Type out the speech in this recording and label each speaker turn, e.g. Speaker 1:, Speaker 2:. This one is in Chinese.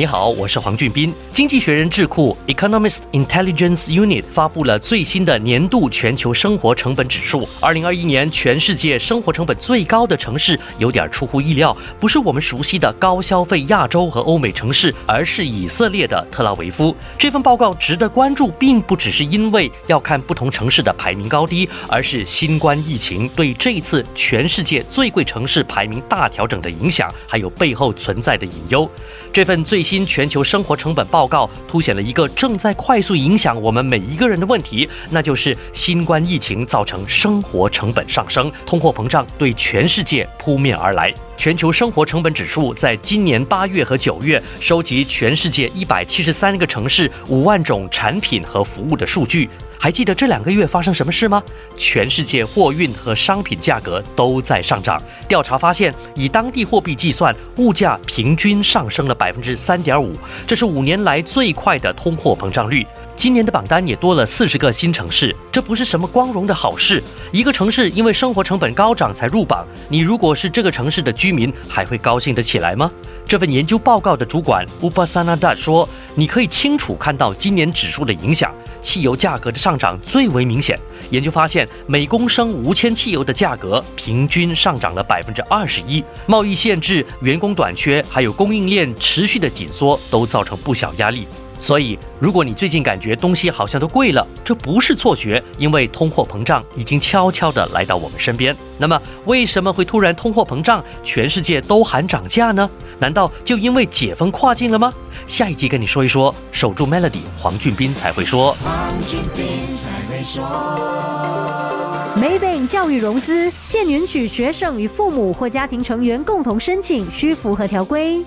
Speaker 1: 你好，我是黄俊斌。经济学人智库 Economist Intelligence Unit 发布了最新的年度全球生活成本指数。二零二一年，全世界生活成本最高的城市有点出乎意料，不是我们熟悉的高消费亚洲和欧美城市，而是以色列的特拉维夫。这份报告值得关注，并不只是因为要看不同城市的排名高低，而是新冠疫情对这次全世界最贵城市排名大调整的影响，还有背后存在的隐忧。这份最新新全球生活成本报告凸显了一个正在快速影响我们每一个人的问题，那就是新冠疫情造成生活成本上升，通货膨胀对全世界扑面而来。全球生活成本指数在今年八月和九月收集全世界一百七十三个城市五万种产品和服务的数据。还记得这两个月发生什么事吗？全世界货运和商品价格都在上涨。调查发现，以当地货币计算，物价平均上升了百分之三点五，这是五年来最快的通货膨胀率。今年的榜单也多了四十个新城市，这不是什么光荣的好事。一个城市因为生活成本高涨才入榜，你如果是这个城市的居民，还会高兴得起来吗？这份研究报告的主管 Upasana 说：“你可以清楚看到今年指数的影响。”汽油价格的上涨最为明显。研究发现，每公升无铅汽油的价格平均上涨了百分之二十一。贸易限制、员工短缺，还有供应链持续的紧缩，都造成不小压力。所以，如果你最近感觉东西好像都贵了，这不是错觉，因为通货膨胀已经悄悄地来到我们身边。那么，为什么会突然通货膨胀，全世界都喊涨价呢？难道就因为解封跨境了吗？下一集跟你说一说，守住 Melody，黄俊斌才会说。
Speaker 2: 黄俊斌才会说。
Speaker 3: Maybank 教育融资现允许学生与父母或家庭成员共同申请，需符合条规。